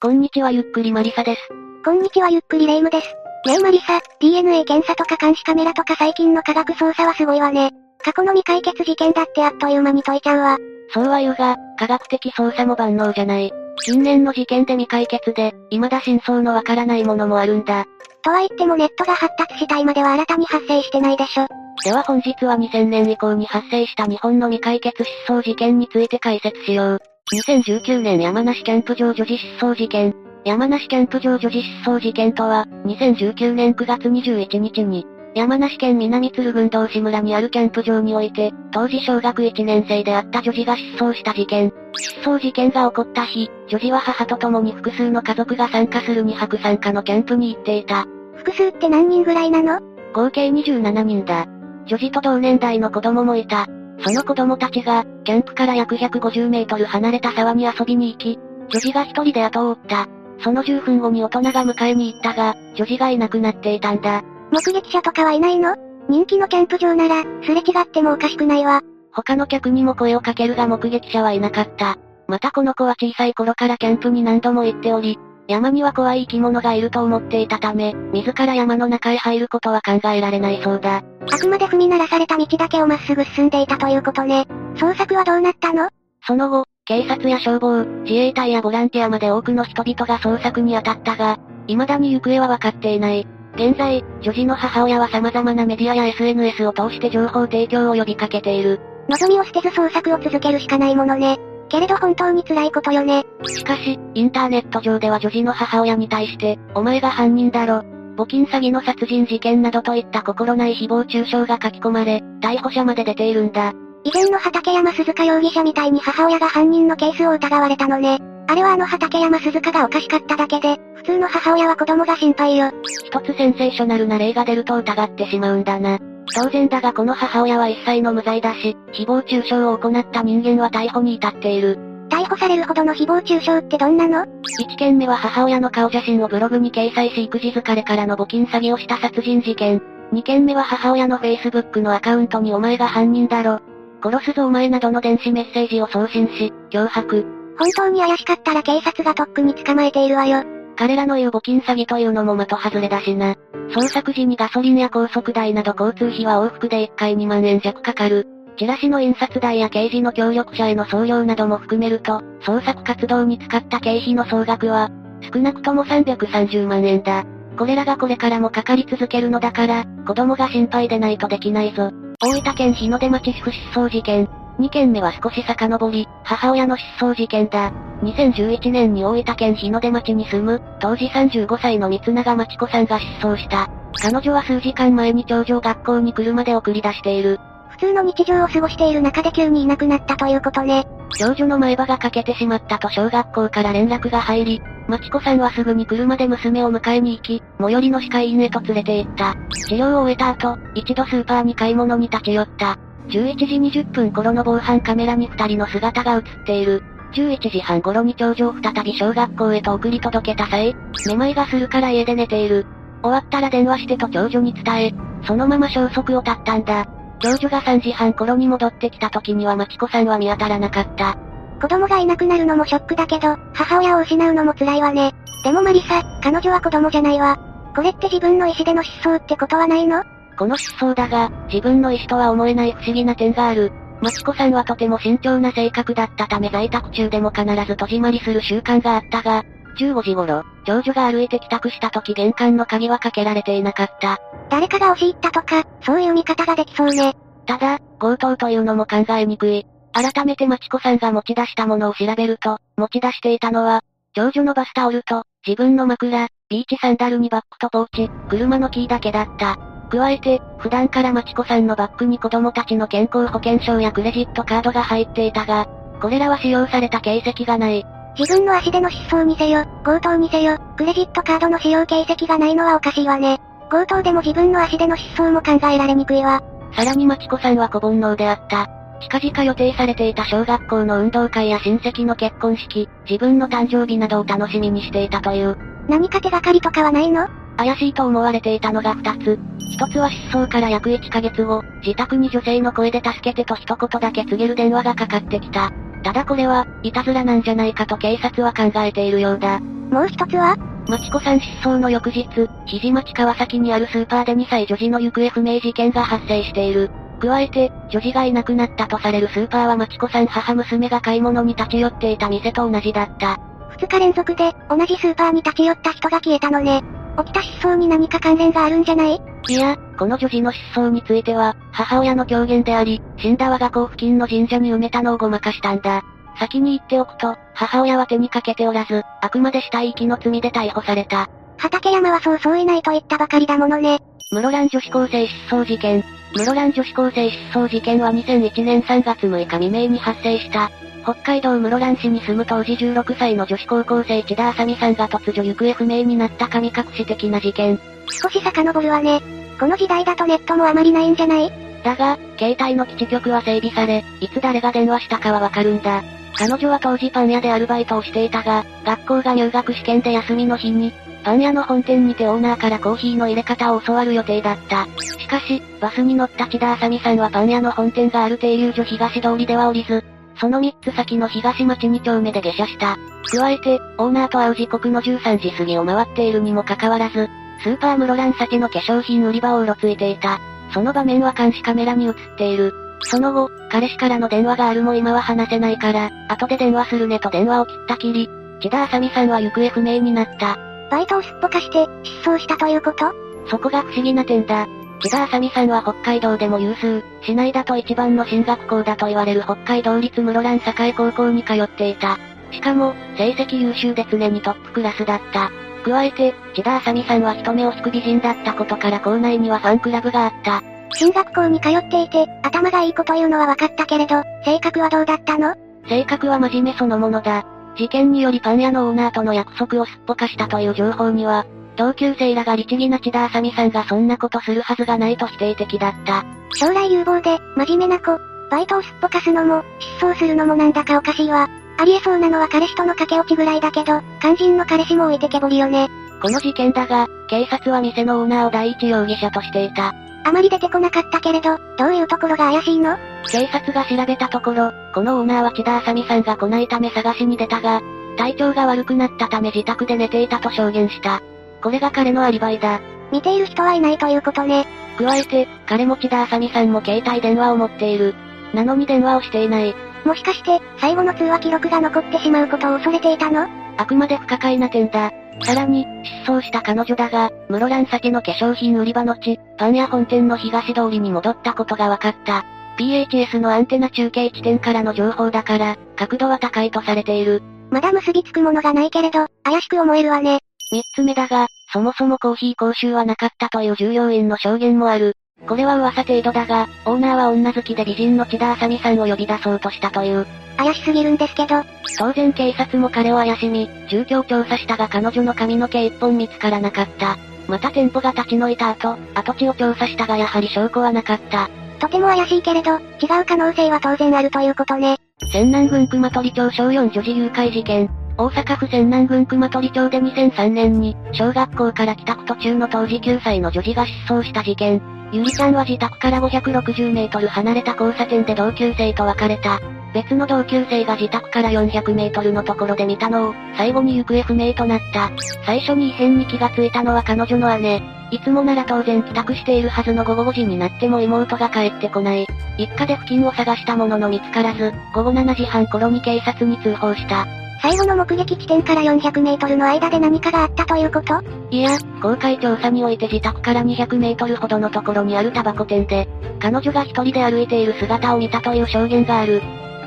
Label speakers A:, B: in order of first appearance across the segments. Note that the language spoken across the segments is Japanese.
A: こんにちはゆっくりマリサです。
B: こんにちはゆっくりレイムです。ねえマリサ、DNA 検査とか監視カメラとか最近の科学捜査はすごいわね。過去の未解決事件だってあっという間に解いちゃうわ。
A: そうは言うが、科学的捜査も万能じゃない。近年の事件で未解決で、未だ真相のわからないものもあるんだ。
B: とは言ってもネットが発達した今では新たに発生してないでしょ。
A: では本日は2000年以降に発生した日本の未解決失踪事件について解説しよう。2019年山梨キャンプ場女児失踪事件。山梨キャンプ場女児失踪事件とは、2019年9月21日に、山梨県南鶴郡道志村にあるキャンプ場において、当時小学1年生であった女児が失踪した事件。失踪事件が起こった日、女児は母と共に複数の家族が参加する2泊参加のキャンプに行っていた。
B: 複数って何人ぐらいなの？
A: 合計27人だ。女児と同年代の子供もいた。その子供たちが、キャンプから約150メートル離れた沢に遊びに行き、女児が一人で後を追った。その10分後に大人が迎えに行ったが、女児がいなくなっていたんだ。
B: 目撃者とかはいないの？人気のキャンプ場なら、すれ違ってもおかしくないわ。
A: 他の客にも声をかけるが目撃者はいなかった。またこの子は小さい頃からキャンプに何度も行っており、山には怖い生き物がいると思っていたため、自ら山の中へ入ることは考えられないそうだ。
B: あくまで踏み鳴らされた道だけをまっすぐ進んでいたということね。捜索はどうなったの？
A: その後、警察や消防、自衛隊やボランティアまで多くの人々が捜索に当たったが、未だに行方は分かっていない。現在、女児の母親は様々なメディアや SNS を通して情報提供を呼びかけている。
B: 望みを捨てず捜索を続けるしかないものね。けれど本当に辛いことよね。
A: しかし、インターネット上では女児の母親に対して、お前が犯人だろ。募金詐欺の殺人事件などといった心ない誹謗中傷が書き込まれ、逮捕者まで出ているんだ。
B: 以前の畠山鈴鹿容疑者みたいに母親が犯人のケースを疑われたのね。あれはあの畠山鈴鹿がおかしかっただけで、普通の母親は子供が心配よ。
A: 一つセンセーショナルな例が出ると疑ってしまうんだな。当然だがこの母親は一切の無罪だし、誹謗中傷を行った人間は逮捕に至っている。
B: 逮捕されるほどの誹謗中傷ってどんなの
A: ?1 件目は母親の顔写真をブログに掲載し育児疲れからの募金詐欺をした殺人事件。2件目は母親の Facebook のアカウントにお前が犯人だろ。殺すぞお前などの電子メッセージを送信し、脅迫。
B: 本当に怪しかったら警察がとっくに捕まえているわよ。
A: 彼らの言う募金詐欺というのも的外れだしな。捜索時にガソリンや高速代など交通費は往復で1回2万円弱かかる。チラシの印刷代や刑事の協力者への送料なども含めると、捜索活動に使った経費の総額は、少なくとも330万円だ。これらがこれからもかかり続けるのだから、子供が心配でないとできないぞ。大分県日の出町主婦失踪事件。2件目は少し遡り、母親の失踪事件だ。2011年に大分県日の出町に住む、当時35歳の三永町子さんが失踪した。彼女は数時間前に長女学校に車で送り出している。
B: 普通の日常を過ごしている中で急にいなくなったということね。
A: 長女の前歯が欠けてしまったと小学校から連絡が入り、まちこさんはすぐに車で娘を迎えに行き、最寄りの歯科医院へと連れて行った。治療を終えた後、一度スーパーに買い物に立ち寄った。11時20分頃の防犯カメラに二人の姿が映っている。11時半頃に長女を再び小学校へと送り届けた際、めまいがするから家で寝ている。終わったら電話してと長女に伝え、そのまま消息を絶ったんだ。長女が3時半頃に戻ってきた時にはまちこさんは見当たらなかった。
B: 子供がいなくなるのもショックだけど、母親を失うのも辛いわね。でもマリサ、彼女は子供じゃないわ。これって自分の意思での失踪ってことはないの？
A: この失踪だが、自分の意思とは思えない不思議な点がある。マチコさんはとても慎重な性格だったため在宅中でも必ず戸締まりする習慣があったが、15時頃、長女が歩いて帰宅した時玄関の鍵はかけられていなかった。
B: 誰かが押し入ったとか、そういう見方ができそうね。
A: ただ、強盗というのも考えにくい。改めてマチコさんが持ち出したものを調べると、持ち出していたのは、長女のバスタオルと、自分の枕、ビーチサンダルにバッグとポーチ、車のキーだけだった。加えて、普段からマチコさんのバッグに子供たちの健康保険証やクレジットカードが入っていたが、これらは使用された形跡がない。
B: 自分の足での失踪にせよ、強盗にせよ、クレジットカードの使用形跡がないのはおかしいわね。強盗でも自分の足での失踪も考えられにくいわ。
A: さらにマチコさんは小煩悩であった。近々予定されていた小学校の運動会や親戚の結婚式、自分の誕生日などを楽しみにしていたという。
B: 何か手がかりとかはないの？
A: 怪しいと思われていたのが二つ。一つは失踪から約1ヶ月後、自宅に女性の声で助けてと一言だけ告げる電話がかかってきた。ただこれは、いたずらなんじゃないかと警察は考えているようだ。
B: もう一つは？
A: まちこさん失踪の翌日、肘町川崎にあるスーパーで2歳女児の行方不明事件が発生している。加えて、女児がいなくなったとされるスーパーはまちこさん母娘が買い物に立ち寄っていた店と同じだった。
B: 二日連続で、同じスーパーに立ち寄った人が消えたのね。起きた失踪に何か関連があるんじゃない？
A: いや、この女児の失踪については、母親の狂言であり、死んだ我が校付近の神社に埋めたのをごまかしたんだ。先に言っておくと、母親は手にかけておらず、あくまで死体遺棄の罪で逮捕された。
B: 畠山はそうそういないと言ったばかりだものね。
A: 室蘭女子高生失踪事件。室蘭女子高生失踪事件は2001年3月6日未明に発生した。北海道室蘭市に住む当時16歳の女子高校生千田あさみさんが突如行方不明になった神隠し的な事件。
B: 少し遡るわね。この時代だとネットもあまりないんじゃない？
A: だが、携帯の基地局は整備され、いつ誰が電話したかはわかるんだ。彼女は当時パン屋でアルバイトをしていたが、学校が入学試験で休みの日に、パン屋の本店にてオーナーからコーヒーの入れ方を教わる予定だった。しかし、バスに乗った千田あさみさんはパン屋の本店がある定流所東通りでは降りず、その3つ先の東町2丁目で下車した。加えて、オーナーと会う時刻の13時過ぎを回っているにもかかわらず、スーパー室蘭先の化粧品売り場をうろついていた。その場面は監視カメラに映っている。その後、彼氏からの電話があるも今は話せないから、後で電話するねと電話を切ったきり、千田あさみさんは行方不明になった。
B: バイトをすっぽかして、失踪したということ？
A: そこが不思議な点だ。千田あさみさんは北海道でも有数、市内だと一番の進学校だと言われる北海道立室蘭栄高校に通っていた。しかも、成績優秀で常にトップクラスだった。加えて、千田あさみさんは人目を引く美人だったことから校内にはファンクラブがあった。
B: 進学校に通っていて、頭がいい子というのは分かったけれど、性格はどうだったの？
A: 性格は真面目そのものだ。事件によりパン屋のオーナーとの約束をすっぽかしたという情報には、同級生らが律儀な千田あさみさんがそんなことするはずがないと否定的だった。
B: 将来有望で、真面目な子、バイトをすっぽかすのも、失踪するのもなんだかおかしいわ。ありえそうなのは彼氏との駆け落ちぐらいだけど、肝心の彼氏も置いてけぼりよね。
A: この事件だが、警察は店のオーナーを第一容疑者としていた。
B: あまり出てこなかったけれど、どういうところが怪しいの？
A: 警察が調べたところ、このオーナーは千田あさみさんが来ないため探しに出たが、体調が悪くなったため自宅で寝ていたと証言した。これが彼のアリバイだ。
B: 見ている人はいないということね。
A: 加えて、彼も千田あさみさんも携帯電話を持っている。なのに電話をしていない。
B: もしかして、最後の通話記録が残ってしまうことを恐れていたの？
A: あくまで不可解な点だ。さらに、失踪した彼女だが、室蘭先の化粧品売り場の地、パン屋本店の東通りに戻ったことが分かった。PHS のアンテナ中継地点からの情報だから、角度は高いとされている。
B: まだ結びつくものがないけれど、怪しく思えるわね。
A: 三つ目だが、そもそもコーヒー講習はなかったという従業員の証言もある。これは噂程度だが、オーナーは女好きで美人の千田あさみさんを呼び出そうとしたという。
B: 怪しすぎるんですけど。
A: 当然警察も彼を怪しみ、住居を調査したが彼女の髪の毛一本見つからなかった。また店舗が立ち退いた後、跡地を調査したがやはり証拠はなかった。
B: とても怪しいけれど、違う可能性は当然あるということね。
A: 仙南郡熊取町小4女児誘拐事件。大阪府仙南郡熊取町で2003年に、小学校から帰宅途中の当時9歳の女児が失踪した事件。ゆりちゃんは自宅から560メートル離れた交差点で同級生と別れた。別の同級生が自宅から400メートルのところで見たのを、最後に行方不明となった。最初に異変に気がついたのは彼女の姉。いつもなら当然帰宅しているはずの午後5時になっても妹が帰ってこない。一家で付近を探したものの見つからず、午後7時半頃に警察に通報した。
B: 最後の目撃地点から400メートルの間で何かがあったということ？
A: いや、公開調査において自宅から200メートルほどのところにあるタバコ店で、彼女が一人で歩いている姿を見たという証言がある。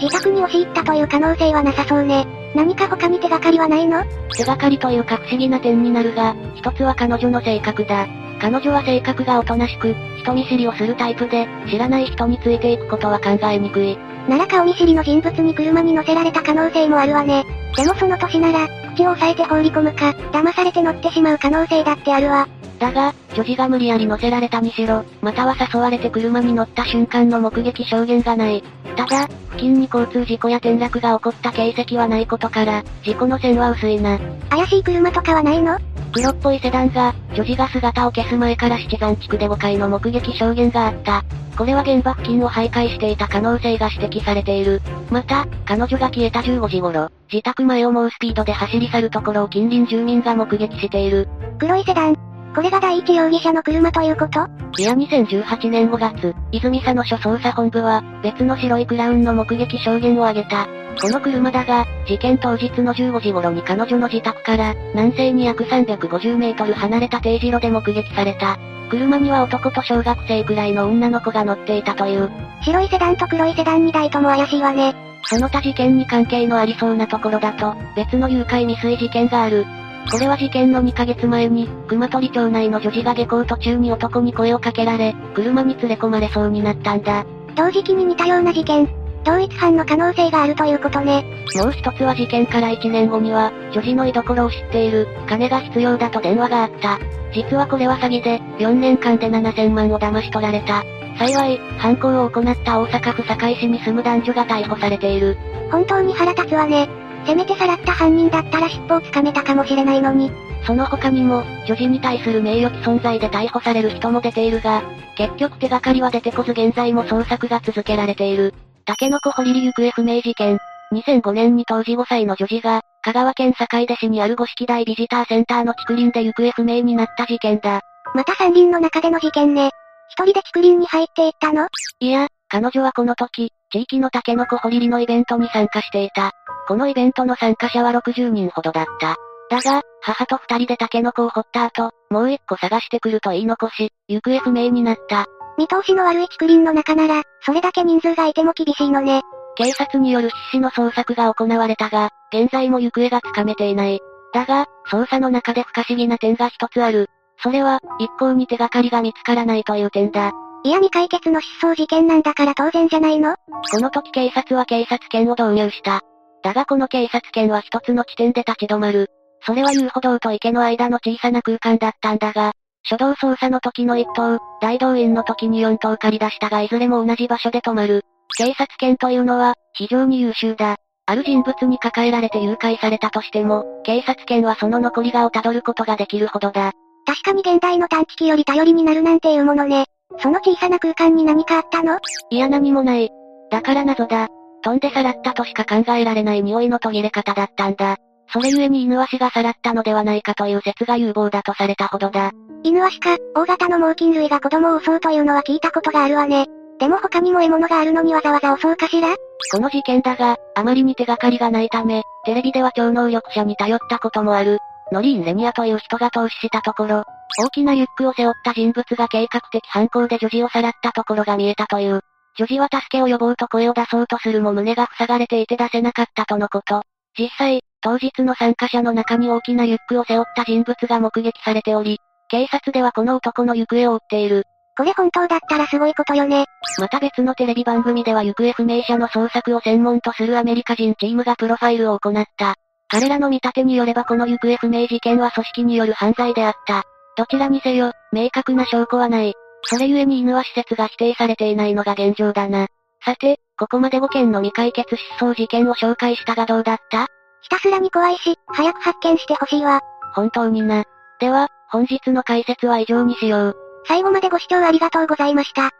B: 自宅に押し入ったという可能性はなさそうね。何か他に手がかりはないの？
A: 手がかりというか不思議な点になるが、一つは彼女の性格だ。彼女は性格がおとなしく、人見知りをするタイプで、知らない人についていくことは考えにくい。
B: なら顔見知りの人物に車に乗せられた可能性もあるわね。でもその年なら、口を押さえて放り込むか、騙されて乗ってしまう可能性だってあるわ。
A: だが、女児が無理やり乗せられたにしろ、または誘われて車に乗った瞬間の目撃証言がない。ただ、付近に交通事故や転落が起こった形跡はないことから、事故の線は薄いな。
B: 怪しい車とかはないの？
A: 黒っぽいセダンが、女児が姿を消す前から七山地区で5回の目撃証言があった。これは現場付近を徘徊していた可能性が指摘されている。また、彼女が消えた15時頃、自宅前を猛スピードで走り去るところを近隣住民が目撃している。
B: 黒いセダン。これが第一容疑者の車ということ？
A: いや2018年5月、泉佐野署捜査本部は、別の白いクラウンの目撃証言を挙げた。この車だが、事件当日の15時頃に彼女の自宅から、南西に約350メートル離れた定時路で目撃された。車には男と小学生くらいの女の子が乗っていたという。
B: 白いセダンと黒いセダン2台とも怪しいわね。
A: その他事件に関係のありそうなところだと、別の誘拐未遂事件がある。これは事件の2ヶ月前に、熊取町内の女児が下校途中に男に声をかけられ、車に連れ込まれそうになったんだ。
B: 同時期に似たような事件。同一犯の可能性があるということね。
A: もう一つは事件から1年後には、女児の居所を知っている、金が必要だと電話があった。実はこれは詐欺で、4年間で7000万を騙し取られた。幸い、犯行を行った大阪府堺市に住む男女が逮捕されている。
B: 本当に腹立つわね。せめてさらった犯人だったら尻尾をつかめたかもしれないのに。
A: その他にも、女児に対する名誉毀損罪で逮捕される人も出ているが、結局手がかりは出てこず現在も捜索が続けられている。タケノコ掘り行方不明事件。2005年に当時5歳の女児が、香川県坂出市にある五色台ビジターセンターの竹林で行方不明になった事件だ。
B: また山林の中での事件ね。一人で竹林に入っていったの？
A: いや、彼女はこの時、地域のタケノコ掘りりのイベントに参加していた。このイベントの参加者は60人ほどだった。だが、母と二人でタケノコを掘った後、もう一個探してくると言い残し、行方不明になった。
B: 見通しの悪い竹林の中なら、それだけ人数がいても厳しいのね。
A: 警察による必死の捜索が行われたが、現在も行方がつかめていない。だが、捜査の中で不可思議な点が一つある。それは、一向に手がかりが見つからないという点だ。
B: いや未解決の失踪事件なんだから当然じゃないの？
A: この時警察は警察犬を導入した。だがこの警察犬は一つの地点で立ち止まる。それは遊歩道と池の間の小さな空間だったんだが、初動捜査の時の1頭、大動員の時に4頭借り出したがいずれも同じ場所で止まる。警察犬というのは、非常に優秀だ。ある人物に抱えられて誘拐されたとしても、警察犬はその残りがをたどることができるほどだ。
B: 確かに現代の探知機より頼りになるなんていうものね。その小さな空間に何かあったの？
A: いや何もない。だから謎だ。飛んでさらったとしか考えられない匂いの途切れ方だったんだ。それゆえに犬足がさらったのではないかという説が有望だとされたほどだ。
B: 犬足か、大型の猛禽類が子供を襲うというのは聞いたことがあるわね。でも他にも獲物があるのにわざわざ襲うかしら？
A: この事件だが、あまりに手がかりがないため、テレビでは超能力者に頼ったこともある。ノリーン・レニアという人が投資したところ、大きなリュックを背負った人物が計画的犯行で女児をさらったところが見えたという。女児は助けを呼ぼうと声を出そうとするも胸が塞がれていて出せなかったとのこと。実際、当日の参加者の中に大きなリュックを背負った人物が目撃されており、警察ではこの男の行方を追っている。
B: これ本当だったらすごいことよね。
A: また別のテレビ番組では行方不明者の捜索を専門とするアメリカ人チームがプロファイルを行った。彼らの見立てによればこの行方不明事件は組織による犯罪であった。どちらにせよ、明確な証拠はない。それゆえに犬は施設が否定されていないのが現状だな。さて、ここまで5件の未解決失踪事件を紹介したがどうだった？
B: ひたすらに怖いし、早く発見してほしいわ。
A: 本当にな。では、本日の解説は以上にしよう。
B: 最後までご視聴ありがとうございました。